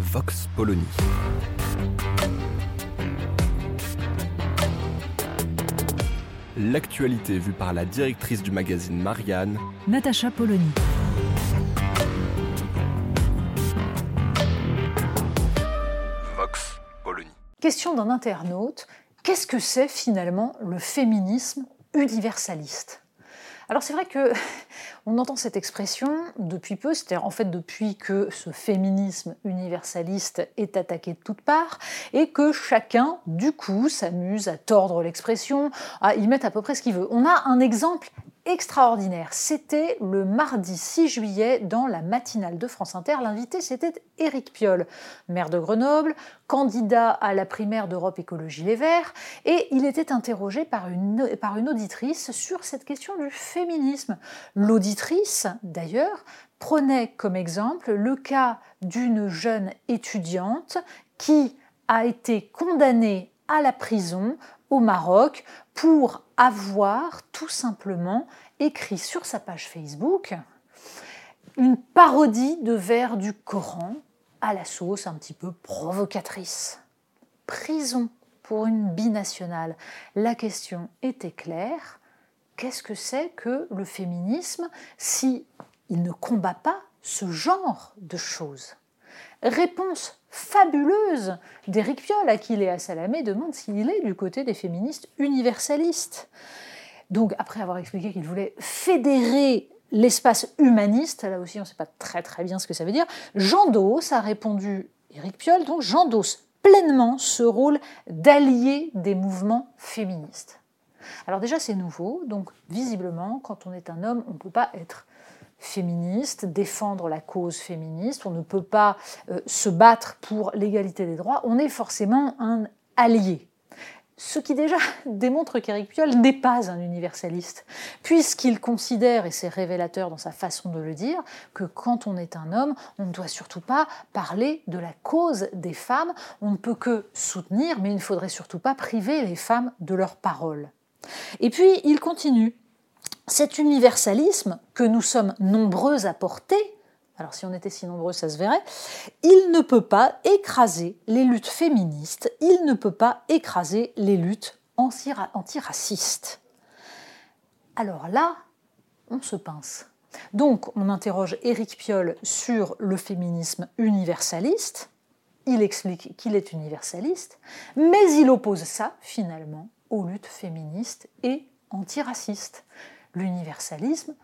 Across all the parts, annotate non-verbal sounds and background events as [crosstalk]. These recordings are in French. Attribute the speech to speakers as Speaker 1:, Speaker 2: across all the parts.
Speaker 1: Vox Polony. L'actualité vue par la directrice du magazine Marianne,
Speaker 2: Natacha Polony.
Speaker 1: Vox Polony.
Speaker 2: Question d'un internaute, qu'est-ce que c'est finalement le féminisme universaliste? Alors c'est vrai que [laughs] on entend cette expression depuis peu, c'est-à-dire en fait depuis que ce féminisme universaliste est attaqué de toutes parts et que chacun du coup s'amuse à tordre l'expression, à y mettre à peu près ce qu'il veut. On a un exemple extraordinaire. C'était le mardi 6 juillet dans la matinale de France Inter. L'invité, c'était Éric Piolle, maire de Grenoble, candidat à la primaire d'Europe Écologie Les Verts, et il était interrogé par une, par une auditrice sur cette question du féminisme. L'auditrice, d'ailleurs, prenait comme exemple le cas d'une jeune étudiante qui a été condamnée à la prison au Maroc pour avoir tout simplement écrit sur sa page Facebook une parodie de vers du Coran à la sauce un petit peu provocatrice. Prison pour une binationale. La question était claire. Qu'est-ce que c'est que le féminisme si il ne combat pas ce genre de choses? Réponse fabuleuse d'Éric Piolle, à qui Léa Salamé demande s'il est du côté des féministes universalistes. Donc, après avoir expliqué qu'il voulait fédérer l'espace humaniste, là aussi on ne sait pas très très bien ce que ça veut dire, Jean Dos a répondu, Éric Piolle, donc Jean Dos pleinement ce rôle d'allié des mouvements féministes. Alors déjà c'est nouveau, donc visiblement quand on est un homme on ne peut pas être féministe, défendre la cause féministe, on ne peut pas euh, se battre pour l'égalité des droits, on est forcément un allié. Ce qui déjà [laughs] démontre qu'Éric Piolle n'est pas un universaliste, puisqu'il considère, et c'est révélateur dans sa façon de le dire, que quand on est un homme, on ne doit surtout pas parler de la cause des femmes, on ne peut que soutenir, mais il ne faudrait surtout pas priver les femmes de leur parole. Et puis il continue cet universalisme que nous sommes nombreux à porter, alors si on était si nombreux, ça se verrait, il ne peut pas écraser les luttes féministes, il ne peut pas écraser les luttes antiracistes. Alors là, on se pince. Donc on interroge Éric Piolle sur le féminisme universaliste, il explique qu'il est universaliste, mais il oppose ça finalement aux luttes féministes et antiracistes l'universalisme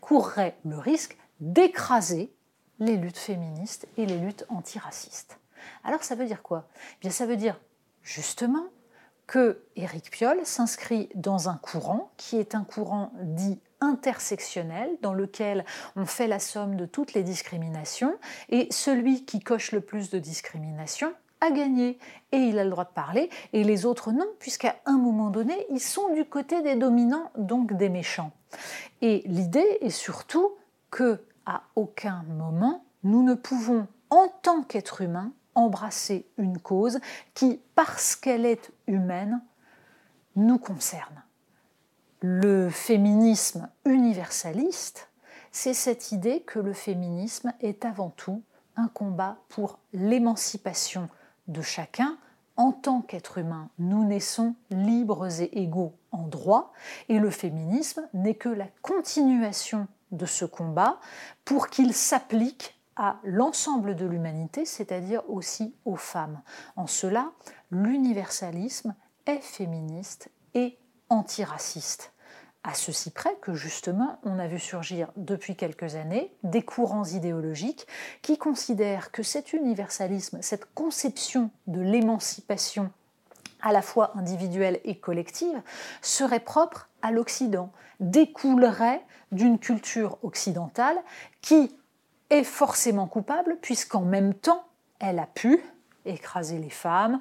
Speaker 2: courrait le risque d'écraser les luttes féministes et les luttes antiracistes. Alors ça veut dire quoi? Eh Bien ça veut dire justement que Éric Piolle s'inscrit dans un courant qui est un courant dit intersectionnel dans lequel on fait la somme de toutes les discriminations et celui qui coche le plus de discriminations a gagné et il a le droit de parler et les autres non, puisqu'à un moment donné, ils sont du côté des dominants, donc des méchants. Et l'idée est surtout que à aucun moment nous ne pouvons, en tant qu'être humain, embrasser une cause qui, parce qu'elle est humaine, nous concerne. Le féminisme universaliste, c'est cette idée que le féminisme est avant tout un combat pour l'émancipation de chacun, en tant qu'être humain, nous naissons libres et égaux en droit, et le féminisme n'est que la continuation de ce combat pour qu'il s'applique à l'ensemble de l'humanité, c'est-à-dire aussi aux femmes. En cela, l'universalisme est féministe et antiraciste à ceci près que justement on a vu surgir depuis quelques années des courants idéologiques qui considèrent que cet universalisme, cette conception de l'émancipation à la fois individuelle et collective, serait propre à l'Occident, découlerait d'une culture occidentale qui est forcément coupable puisqu'en même temps, elle a pu écraser les femmes,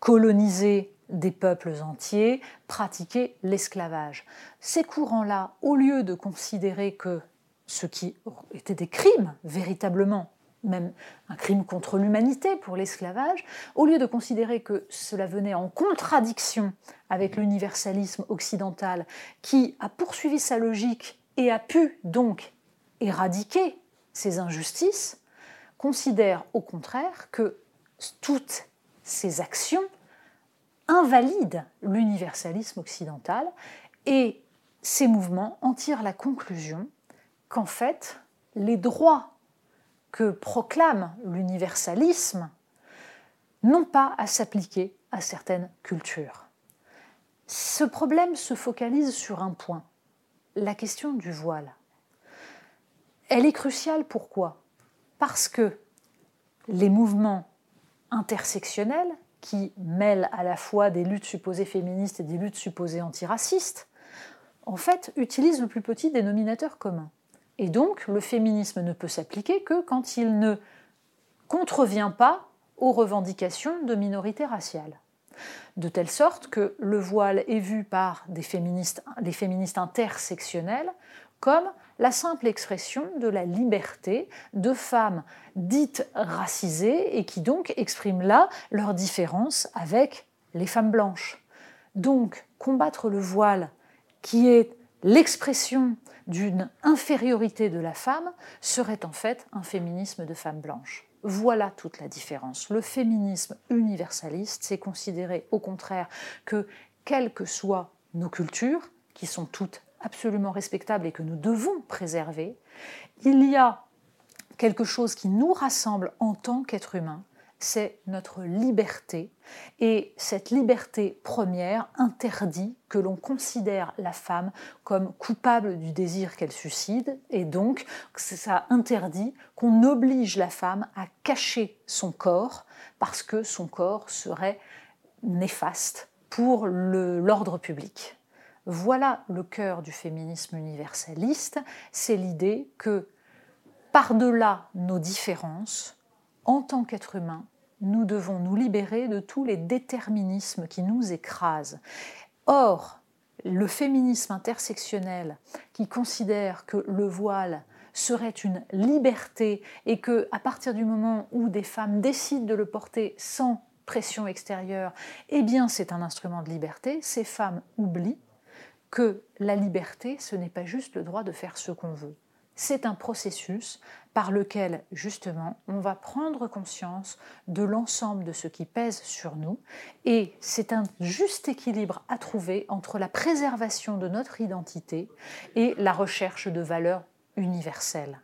Speaker 2: coloniser des peuples entiers, pratiquer l'esclavage. Ces courants-là, au lieu de considérer que ce qui était des crimes véritablement, même un crime contre l'humanité pour l'esclavage, au lieu de considérer que cela venait en contradiction avec l'universalisme occidental qui a poursuivi sa logique et a pu donc éradiquer ces injustices, considère au contraire que toutes ces actions invalident l'universalisme occidental et ces mouvements en tirent la conclusion qu'en fait, les droits que proclame l'universalisme n'ont pas à s'appliquer à certaines cultures. Ce problème se focalise sur un point, la question du voile. Elle est cruciale pourquoi? Parce que les mouvements intersectionnels qui mêlent à la fois des luttes supposées féministes et des luttes supposées antiracistes, en fait, utilisent le plus petit dénominateur commun. Et donc, le féminisme ne peut s'appliquer que quand il ne contrevient pas aux revendications de minorités raciales. De telle sorte que le voile est vu par des féministes, les féministes intersectionnelles comme la simple expression de la liberté de femmes dites racisées et qui donc expriment là leur différence avec les femmes blanches. Donc, combattre le voile, qui est l'expression d'une infériorité de la femme serait en fait un féminisme de femme blanche. Voilà toute la différence. Le féminisme universaliste, c'est considérer au contraire que, quelles que soient nos cultures, qui sont toutes absolument respectables et que nous devons préserver, il y a quelque chose qui nous rassemble en tant qu'être humain, c'est notre liberté. Et cette liberté première interdit que l'on considère la femme comme coupable du désir qu'elle suscite, et donc ça interdit qu'on oblige la femme à cacher son corps, parce que son corps serait néfaste pour l'ordre public. Voilà le cœur du féminisme universaliste, c'est l'idée que par-delà nos différences, en tant qu'être humain, nous devons nous libérer de tous les déterminismes qui nous écrasent. Or, le féminisme intersectionnel qui considère que le voile serait une liberté et que à partir du moment où des femmes décident de le porter sans pression extérieure, eh bien c'est un instrument de liberté, ces femmes oublient que la liberté ce n'est pas juste le droit de faire ce qu'on veut c'est un processus par lequel justement on va prendre conscience de l'ensemble de ce qui pèse sur nous et c'est un juste équilibre à trouver entre la préservation de notre identité et la recherche de valeurs universelles.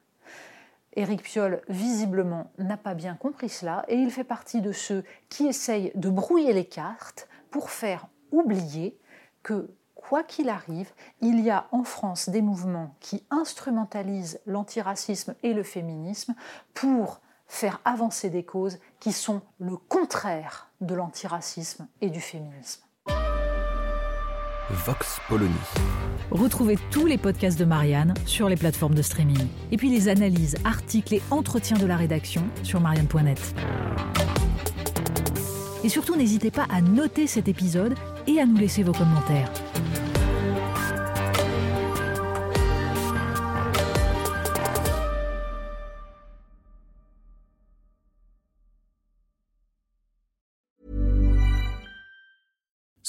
Speaker 2: Éric Piolle, visiblement, n'a pas bien compris cela et il fait partie de ceux qui essayent de brouiller les cartes pour faire oublier que quoi qu'il arrive, il y a en France des mouvements qui instrumentalisent l'antiracisme et le féminisme pour faire avancer des causes qui sont le contraire de l'antiracisme et du féminisme.
Speaker 1: Vox Polony.
Speaker 3: Retrouvez tous les podcasts de Marianne sur les plateformes de streaming. Et puis les analyses, articles et entretiens de la rédaction sur marianne.net. Et surtout, n'hésitez pas à noter cet épisode et à nous laisser vos commentaires.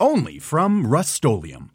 Speaker 4: only from Rust-Oleum